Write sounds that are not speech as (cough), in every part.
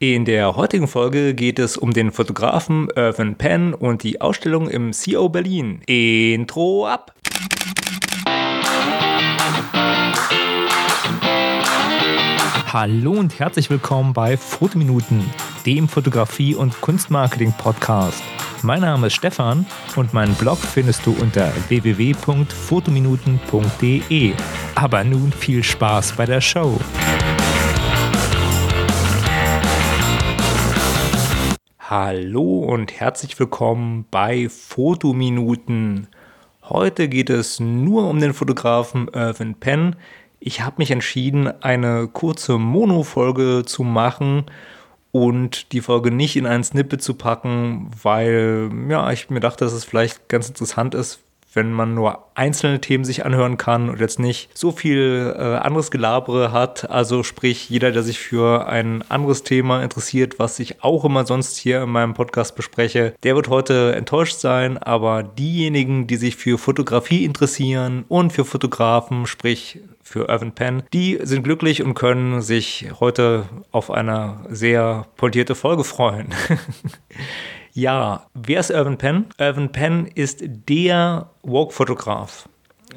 In der heutigen Folge geht es um den Fotografen Irvin Penn und die Ausstellung im CO Berlin. Intro ab! Hallo und herzlich willkommen bei Fotominuten, dem Fotografie- und Kunstmarketing-Podcast. Mein Name ist Stefan und meinen Blog findest du unter www.fotominuten.de. Aber nun viel Spaß bei der Show. Hallo und herzlich willkommen bei Fotominuten. Heute geht es nur um den Fotografen Irvin Penn. Ich habe mich entschieden, eine kurze Mono-Folge zu machen und die Folge nicht in ein Snippet zu packen, weil ja, ich mir dachte, dass es vielleicht ganz interessant ist, wenn man nur einzelne Themen sich anhören kann und jetzt nicht so viel äh, anderes Gelabere hat. Also sprich, jeder, der sich für ein anderes Thema interessiert, was ich auch immer sonst hier in meinem Podcast bespreche, der wird heute enttäuscht sein. Aber diejenigen, die sich für Fotografie interessieren und für Fotografen, sprich für Irvin Penn, die sind glücklich und können sich heute auf eine sehr pointierte Folge freuen. (laughs) Ja, wer ist Irvin Penn? Irvin Penn ist der Walk-Fotograf.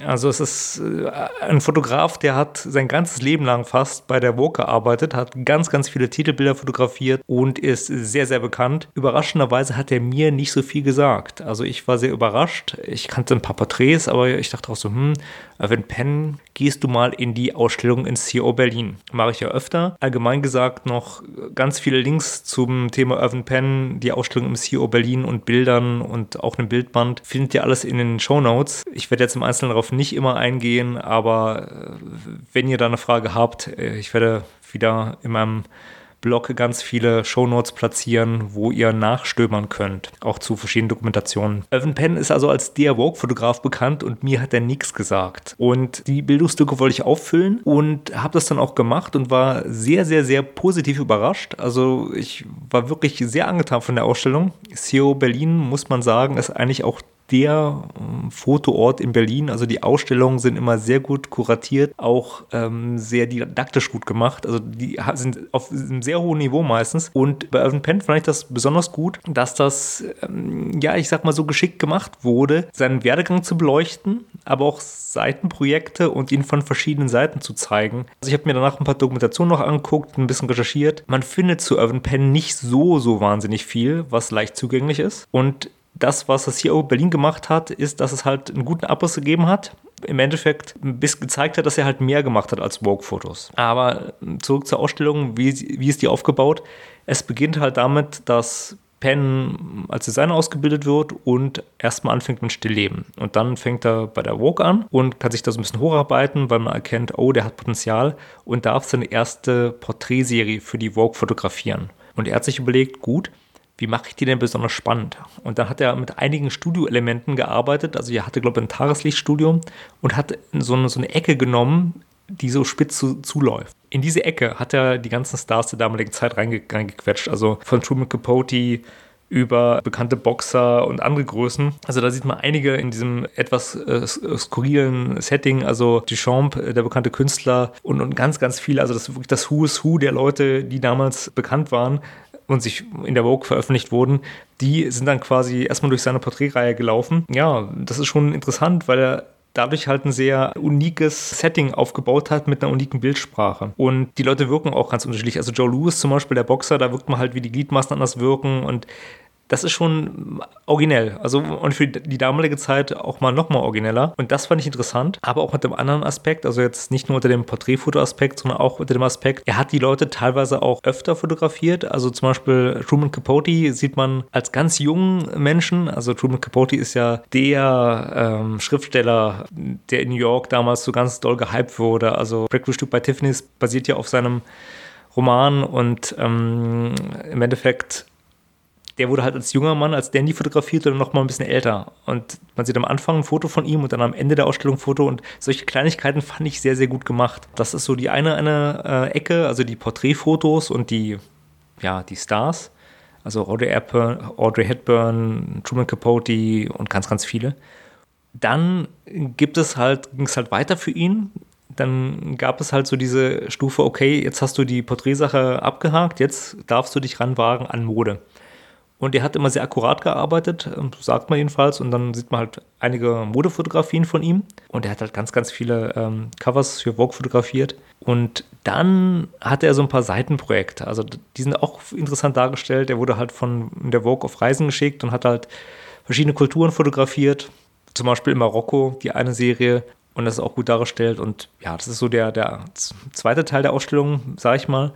Also es ist äh, ein Fotograf, der hat sein ganzes Leben lang fast bei der Vogue gearbeitet, hat ganz, ganz viele Titelbilder fotografiert und ist sehr, sehr bekannt. Überraschenderweise hat er mir nicht so viel gesagt. Also ich war sehr überrascht. Ich kannte ein paar Porträts, aber ich dachte auch so, hm, wenn Penn, gehst du mal in die Ausstellung in CO Berlin. Mache ich ja öfter. Allgemein gesagt noch ganz viele Links zum Thema Irvin Penn, die Ausstellung im CO Berlin und Bildern und auch einem Bildband. Findet ihr alles in den Show Notes. Ich werde jetzt im Einzelnen darauf nicht immer eingehen, aber äh, wenn ihr da eine Frage habt, äh, ich werde wieder in meinem Blog ganz viele Shownotes platzieren, wo ihr nachstöbern könnt, auch zu verschiedenen Dokumentationen. Evan Penn ist also als der Vogue-Fotograf bekannt und mir hat er nichts gesagt. Und die Bildungslücke wollte ich auffüllen und habe das dann auch gemacht und war sehr, sehr, sehr positiv überrascht. Also ich war wirklich sehr angetan von der Ausstellung. CEO Berlin, muss man sagen, ist eigentlich auch der ähm, Fotoort in Berlin. Also die Ausstellungen sind immer sehr gut kuratiert, auch ähm, sehr didaktisch gut gemacht. Also die sind auf einem sehr hohen Niveau meistens. Und bei Irvin Penn fand ich das besonders gut, dass das, ähm, ja, ich sag mal so geschickt gemacht wurde, seinen Werdegang zu beleuchten, aber auch Seitenprojekte und ihn von verschiedenen Seiten zu zeigen. Also ich habe mir danach ein paar Dokumentationen noch angeguckt, ein bisschen recherchiert. Man findet zu Irvin Penn nicht so, so wahnsinnig viel, was leicht zugänglich ist. Und das, was das CEO Berlin gemacht hat, ist, dass es halt einen guten Abriss gegeben hat. Im Endeffekt bis gezeigt hat, dass er halt mehr gemacht hat als Vogue-Fotos. Aber zurück zur Ausstellung, wie, wie ist die aufgebaut? Es beginnt halt damit, dass Penn als Designer ausgebildet wird und erstmal anfängt mit Stillleben. Und dann fängt er bei der Vogue an und kann sich da so ein bisschen hocharbeiten, weil man erkennt, oh, der hat Potenzial und darf seine erste Porträtserie für die Vogue fotografieren. Und er hat sich überlegt, gut, wie mache ich die denn besonders spannend? Und dann hat er mit einigen Studioelementen gearbeitet. Also er hatte, glaube ich, ein Tageslichtstudio und hat so eine, so eine Ecke genommen, die so spitz zu, zuläuft. In diese Ecke hat er die ganzen Stars der damaligen Zeit reinge reingequetscht. Also von Truman Capote über bekannte Boxer und andere Größen. Also da sieht man einige in diesem etwas äh, skurrilen Setting, also Duchamp, äh, der bekannte Künstler und, und ganz, ganz viele, also das ist wirklich das Who is Who der Leute, die damals bekannt waren und sich in der Vogue veröffentlicht wurden, die sind dann quasi erstmal durch seine Porträtreihe gelaufen. Ja, das ist schon interessant, weil er dadurch halt ein sehr unikes Setting aufgebaut hat mit einer uniken Bildsprache. Und die Leute wirken auch ganz unterschiedlich. Also Joe Lewis zum Beispiel, der Boxer, da wirkt man halt, wie die Gliedmaßen anders wirken und das ist schon originell. Also und für die damalige Zeit auch mal nochmal origineller. Und das fand ich interessant. Aber auch mit dem anderen Aspekt, also jetzt nicht nur unter dem Porträtfoto-Aspekt, sondern auch unter dem Aspekt, er hat die Leute teilweise auch öfter fotografiert. Also zum Beispiel Truman Capote sieht man als ganz jungen Menschen. Also Truman Capote ist ja der ähm, Schriftsteller, der in New York damals so ganz doll gehypt wurde. Also Breakfast bei Tiffany's basiert ja auf seinem Roman und ähm, im Endeffekt der wurde halt als junger Mann, als Dandy fotografiert oder noch mal ein bisschen älter. Und man sieht am Anfang ein Foto von ihm und dann am Ende der Ausstellung ein Foto. Und solche Kleinigkeiten fand ich sehr, sehr gut gemacht. Das ist so die eine, eine äh, Ecke, also die Porträtfotos und die, ja, die Stars. Also Audrey Hepburn, Audrey Hepburn, Truman Capote und ganz, ganz viele. Dann gibt es halt, ging es halt weiter für ihn dann gab es halt so diese Stufe, okay, jetzt hast du die Porträtsache abgehakt, jetzt darfst du dich ranwagen an Mode. Und er hat immer sehr akkurat gearbeitet, ähm, sagt man jedenfalls. Und dann sieht man halt einige Modefotografien von ihm. Und er hat halt ganz, ganz viele ähm, Covers für Vogue fotografiert. Und dann hat er so ein paar Seitenprojekte. Also die sind auch interessant dargestellt. Er wurde halt von der Vogue auf Reisen geschickt und hat halt verschiedene Kulturen fotografiert. Zum Beispiel in Marokko, die eine Serie. Und das ist auch gut dargestellt. Und ja, das ist so der, der zweite Teil der Ausstellung, sage ich mal.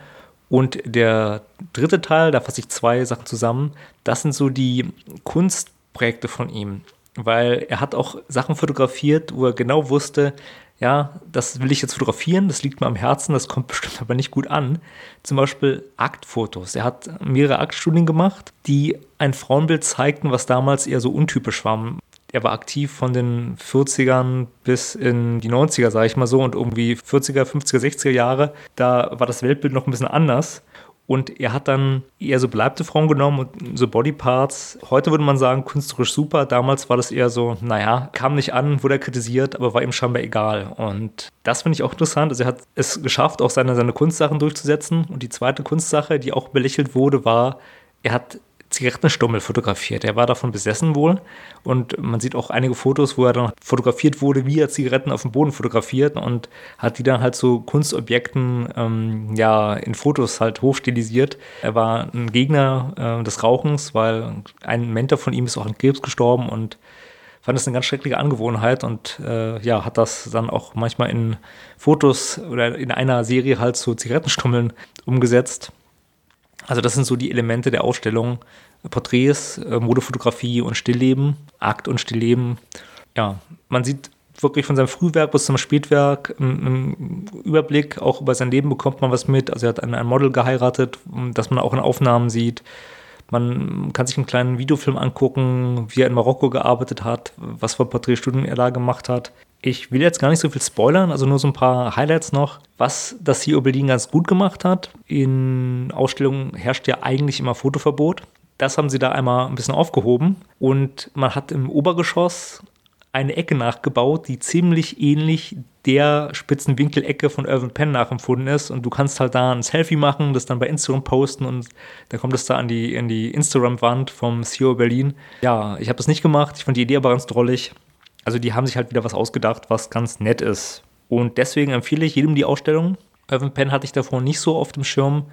Und der dritte Teil, da fasse ich zwei Sachen zusammen, das sind so die Kunstprojekte von ihm. Weil er hat auch Sachen fotografiert, wo er genau wusste, ja, das will ich jetzt fotografieren, das liegt mir am Herzen, das kommt bestimmt aber nicht gut an. Zum Beispiel Aktfotos. Er hat mehrere Aktstudien gemacht, die ein Frauenbild zeigten, was damals eher so untypisch war er war aktiv von den 40ern bis in die 90er, sage ich mal so, und irgendwie 40er, 50er, 60er Jahre, da war das Weltbild noch ein bisschen anders. Und er hat dann eher so beleibte Frauen genommen und so Bodyparts. Heute würde man sagen, künstlerisch super. Damals war das eher so, naja, kam nicht an, wurde er kritisiert, aber war ihm scheinbar egal. Und das finde ich auch interessant. Also er hat es geschafft, auch seine, seine Kunstsachen durchzusetzen. Und die zweite Kunstsache, die auch belächelt wurde, war, er hat Zigarettenstummel fotografiert. Er war davon besessen wohl und man sieht auch einige Fotos, wo er dann fotografiert wurde, wie er Zigaretten auf dem Boden fotografiert und hat die dann halt zu so Kunstobjekten ähm, ja in Fotos halt hochstilisiert. Er war ein Gegner äh, des Rauchens, weil ein Mentor von ihm ist auch an Krebs gestorben und fand es eine ganz schreckliche Angewohnheit und äh, ja, hat das dann auch manchmal in Fotos oder in einer Serie halt zu Zigarettenstummeln umgesetzt. Also das sind so die Elemente der Ausstellung. Porträts, äh, Modefotografie und Stillleben, Akt und Stillleben. Ja, man sieht wirklich von seinem Frühwerk bis zum Spätwerk im, Überblick, auch über sein Leben bekommt man was mit. Also er hat ein, Model geheiratet, das man auch in Aufnahmen sieht. Man kann sich einen kleinen Videofilm angucken, wie er in Marokko gearbeitet hat, was für Porträtstudien er da gemacht hat. Ich will jetzt gar nicht so viel spoilern, also nur so ein paar Highlights noch. Was das CEO Berlin ganz gut gemacht hat, in Ausstellungen herrscht ja eigentlich immer Fotoverbot. Das haben sie da einmal ein bisschen aufgehoben und man hat im Obergeschoss eine Ecke nachgebaut, die ziemlich ähnlich der spitzen Winkelecke von Irvin Penn nachempfunden ist. Und du kannst halt da ein Selfie machen, das dann bei Instagram posten und dann kommt es da an die, in die Instagram-Wand vom CEO Berlin. Ja, ich habe das nicht gemacht. Ich fand die Idee aber ganz drollig. Also die haben sich halt wieder was ausgedacht, was ganz nett ist. Und deswegen empfehle ich jedem die Ausstellung. Irvin Penn hatte ich davor nicht so auf dem Schirm.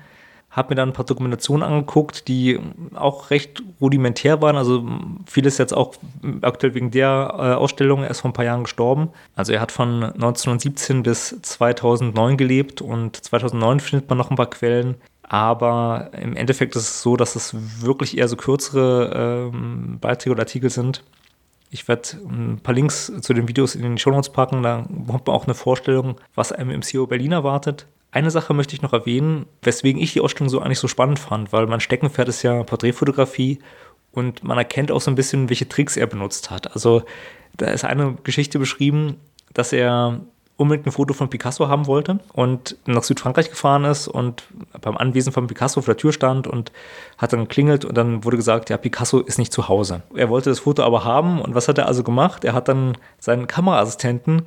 Habe mir dann ein paar Dokumentationen angeguckt, die auch recht rudimentär waren. Also vieles jetzt auch aktuell wegen der äh, Ausstellung. Er ist vor ein paar Jahren gestorben. Also er hat von 1917 bis 2009 gelebt und 2009 findet man noch ein paar Quellen. Aber im Endeffekt ist es so, dass es wirklich eher so kürzere ähm, Beiträge oder Artikel sind. Ich werde ein paar Links zu den Videos in den Show Notes packen. Da bekommt man auch eine Vorstellung, was einem im CEO Berlin erwartet. Eine Sache möchte ich noch erwähnen, weswegen ich die Ausstellung so eigentlich so spannend fand, weil mein Steckenpferd ist ja Porträtfotografie und man erkennt auch so ein bisschen, welche Tricks er benutzt hat. Also da ist eine Geschichte beschrieben, dass er unbedingt ein Foto von Picasso haben wollte und nach Südfrankreich gefahren ist und beim Anwesen von Picasso vor der Tür stand und hat dann geklingelt und dann wurde gesagt, ja, Picasso ist nicht zu Hause. Er wollte das Foto aber haben und was hat er also gemacht? Er hat dann seinen Kameraassistenten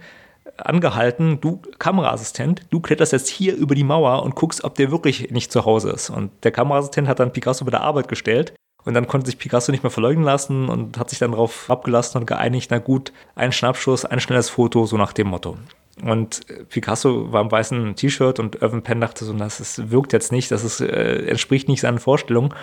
angehalten, du Kameraassistent, du kletterst jetzt hier über die Mauer und guckst, ob der wirklich nicht zu Hause ist. Und der Kameraassistent hat dann Picasso bei der Arbeit gestellt und dann konnte sich Picasso nicht mehr verleugnen lassen und hat sich dann darauf abgelassen und geeinigt, na gut, ein Schnappschuss, ein schnelles Foto, so nach dem Motto. Und Picasso war im weißen T-Shirt und Irvin Penn dachte so, das wirkt jetzt nicht, das ist, äh, entspricht nicht seinen Vorstellungen.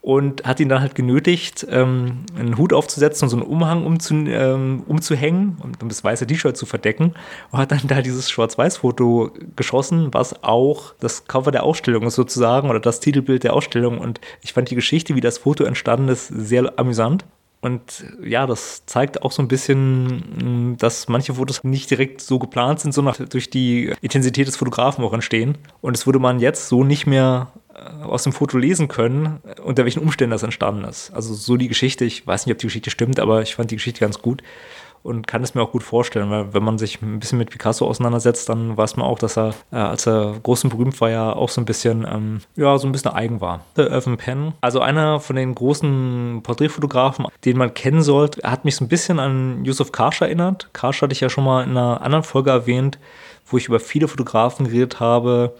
Und hat ihn dann halt genötigt, ähm, einen Hut aufzusetzen und so einen Umhang umzu, ähm, umzuhängen, um das weiße T-Shirt zu verdecken. Und hat dann da dieses Schwarz-Weiß-Foto geschossen, was auch das Cover der Ausstellung ist sozusagen oder das Titelbild der Ausstellung. Und ich fand die Geschichte, wie das Foto entstanden ist, sehr amüsant. Und ja, das zeigt auch so ein bisschen, dass manche Fotos nicht direkt so geplant sind, sondern durch die Intensität des Fotografen auch entstehen. Und das würde man jetzt so nicht mehr aus dem Foto lesen können, unter welchen Umständen das entstanden ist. Also so die Geschichte, ich weiß nicht, ob die Geschichte stimmt, aber ich fand die Geschichte ganz gut und kann es mir auch gut vorstellen, weil wenn man sich ein bisschen mit Picasso auseinandersetzt, dann weiß man auch, dass er, äh, als er groß und berühmt war, ja auch so ein bisschen, ähm, ja, so ein bisschen eigen war. Der Irving Penn, also einer von den großen Porträtfotografen, den man kennen sollte, hat mich so ein bisschen an Yusuf Karsh erinnert. Karsh hatte ich ja schon mal in einer anderen Folge erwähnt, wo ich über viele Fotografen geredet habe,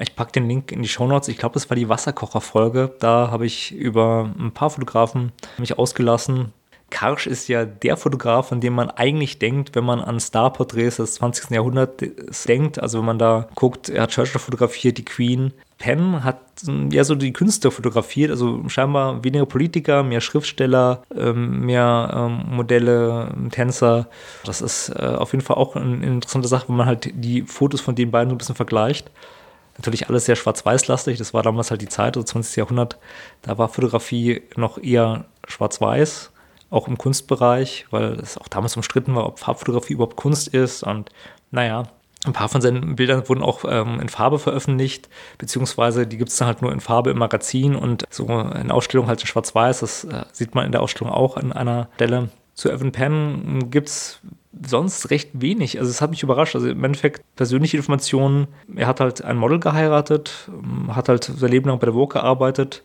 ich packe den Link in die Show Notes. Ich glaube, das war die Wasserkocher-Folge. Da habe ich über ein paar Fotografen mich ausgelassen, Karsch ist ja der Fotograf, von dem man eigentlich denkt, wenn man an Starporträts des 20. Jahrhunderts denkt. Also wenn man da guckt, er hat Churchill fotografiert, die Queen. Penn hat ja so die Künstler fotografiert, also scheinbar weniger Politiker, mehr Schriftsteller, ähm, mehr ähm, Modelle, Tänzer. Das ist äh, auf jeden Fall auch eine interessante Sache, wenn man halt die Fotos von den beiden so ein bisschen vergleicht. Natürlich alles sehr schwarz-weiß-lastig, das war damals halt die Zeit, also 20. Jahrhundert, da war Fotografie noch eher schwarz-weiß auch im Kunstbereich, weil es auch damals umstritten war, ob Farbfotografie überhaupt Kunst ist. Und naja, ein paar von seinen Bildern wurden auch ähm, in Farbe veröffentlicht, beziehungsweise die gibt es dann halt nur in Farbe im Magazin und so in Ausstellung halt in Schwarz-Weiß. Das äh, sieht man in der Ausstellung auch an einer Stelle. Zu Evan Penn gibt es sonst recht wenig. Also es hat mich überrascht. Also im Endeffekt persönliche Informationen. Er hat halt ein Model geheiratet, hat halt sein Leben lang bei der Vogue gearbeitet,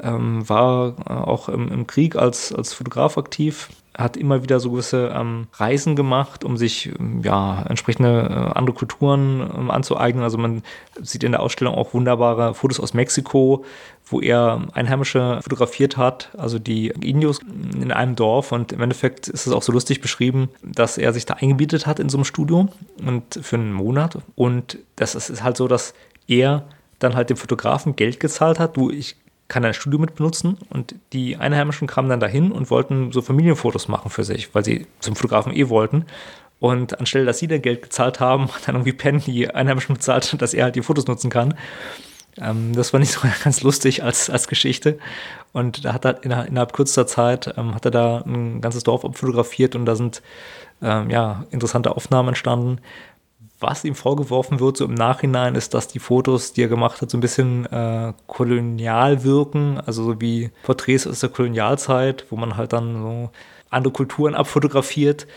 ähm, war äh, auch im, im, Krieg als, als Fotograf aktiv, hat immer wieder so gewisse ähm, Reisen gemacht, um sich ähm, ja entsprechende äh, andere Kulturen ähm, anzueignen. Also man sieht in der Ausstellung auch wunderbare Fotos aus Mexiko, wo er Einheimische fotografiert hat, also die Indios in einem Dorf. Und im Endeffekt ist es auch so lustig beschrieben, dass er sich da eingebietet hat in so einem Studio und für einen Monat. Und das ist halt so, dass er dann halt dem Fotografen Geld gezahlt hat. Du, ich kann ein Studio mit benutzen und die Einheimischen kamen dann dahin und wollten so Familienfotos machen für sich, weil sie zum Fotografen eh wollten. Und anstelle, dass sie dann Geld gezahlt haben, (laughs) hat dann irgendwie Penn die Einheimischen bezahlt, (laughs) dass er halt die Fotos nutzen kann. Ähm, das war nicht so ganz lustig als, als Geschichte. Und da hat er innerhalb, kürzester Zeit, ähm, hat er da ein ganzes Dorf abfotografiert und da sind ähm, ja, interessante Aufnahmen entstanden. Was ihm vorgeworfen wird, so im Nachhinein, ist, dass die Fotos, die er gemacht hat, so ein bisschen äh, kolonial wirken, also so wie Porträts aus der Kolonialzeit, wo man halt dann so andere Kulturen abfotografiert.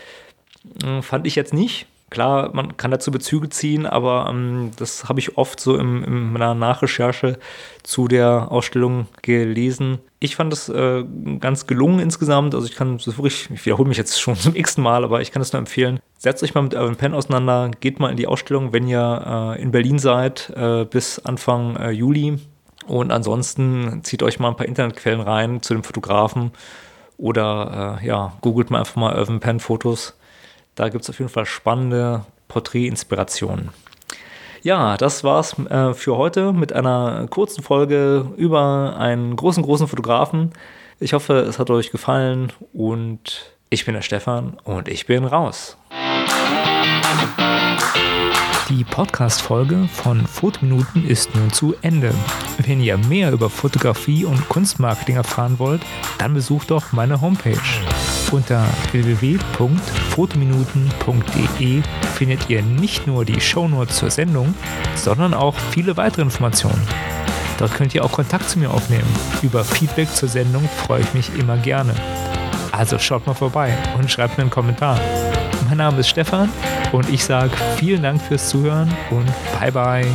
Äh, fand ich jetzt nicht. Klar, man kann dazu Bezüge ziehen, aber ähm, das habe ich oft so in, in, meiner Nachrecherche zu der Ausstellung gelesen. Ich fand das äh, ganz gelungen insgesamt. Also ich kann das wirklich, ich wiederhole mich jetzt (laughs) schon zum x Mal, aber ich kann es nur empfehlen. Setzt euch mal mit Urban Pen auseinander, geht mal in die Ausstellung, wenn ihr äh, in Berlin seid, äh, bis Anfang äh, Juli. Und ansonsten zieht euch mal ein paar Internetquellen rein zu dem Fotografen oder äh, ja, googelt mal einfach mal Urban Pen Fotos da gibt es auf jeden Fall spannende Porträtinspirationen. Ja, das war's äh, für heute mit einer kurzen Folge über einen großen, großen Fotografen. Ich hoffe, es hat euch gefallen und ich bin der Stefan und ich bin raus. Die Podcast-Folge von Fotominuten ist nun zu Ende. Wenn ihr mehr über Fotografie und Kunstmarketing erfahren wollt, dann besucht doch meine Homepage unter www.fotominuten.de findet ihr nicht nur die Shownotes zur Sendung, sondern auch viele weitere Informationen. Dort könnt ihr auch Kontakt zu mir aufnehmen. Über Feedback zur Sendung freue ich mich immer gerne. Also schaut mal vorbei und schreibt mir einen Kommentar. Mein Name ist Stefan und ich sage vielen Dank fürs Zuhören und bye bye.